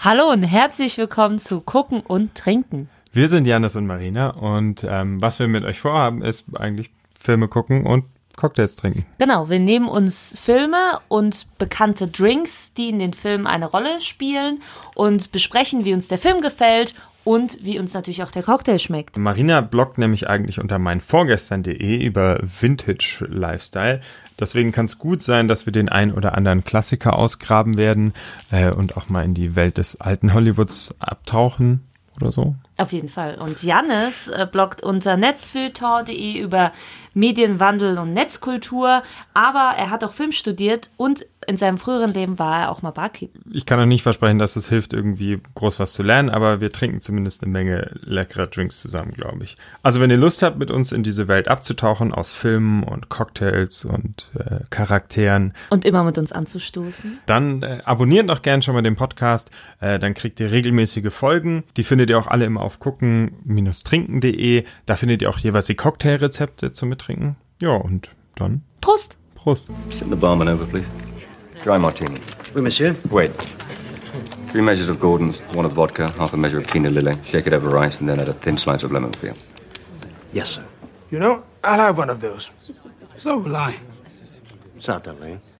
Hallo und herzlich willkommen zu Gucken und Trinken. Wir sind Janis und Marina und ähm, was wir mit euch vorhaben, ist eigentlich Filme gucken und Cocktails trinken. Genau, wir nehmen uns Filme und bekannte Drinks, die in den Filmen eine Rolle spielen und besprechen, wie uns der Film gefällt und wie uns natürlich auch der Cocktail schmeckt. Marina bloggt nämlich eigentlich unter meinvorgestern.de über Vintage Lifestyle. Deswegen kann es gut sein, dass wir den ein oder anderen Klassiker ausgraben werden äh, und auch mal in die Welt des alten Hollywoods abtauchen oder so. Auf jeden Fall. Und Jannis äh, bloggt unter netzfilter.de über Medienwandel und Netzkultur, aber er hat auch Film studiert und in seinem früheren Leben war er auch mal Barkeeper. Ich kann auch nicht versprechen, dass es hilft, irgendwie groß was zu lernen, aber wir trinken zumindest eine Menge leckerer Drinks zusammen, glaube ich. Also wenn ihr Lust habt, mit uns in diese Welt abzutauchen, aus Filmen und Cocktails und äh, Charakteren. Und immer mit uns anzustoßen. Dann äh, abonniert doch gern schon mal den Podcast, äh, dann kriegt ihr regelmäßige Folgen. Die findet ihr auch alle immer auf gucken-trinken.de. Da findet ihr auch jeweils die Cocktailrezepte zum Mittrinken. Ja, und dann Prost! Prost. Send the barman over, please. Dry martini. Oui, monsieur. Wait. Three measures of Gordon's, one of vodka, half a measure of quinoa lily. Shake it over rice, and then add a thin slice of lemon peel. Yes, sir. You know, I'll have one of those. So will I. Certainly.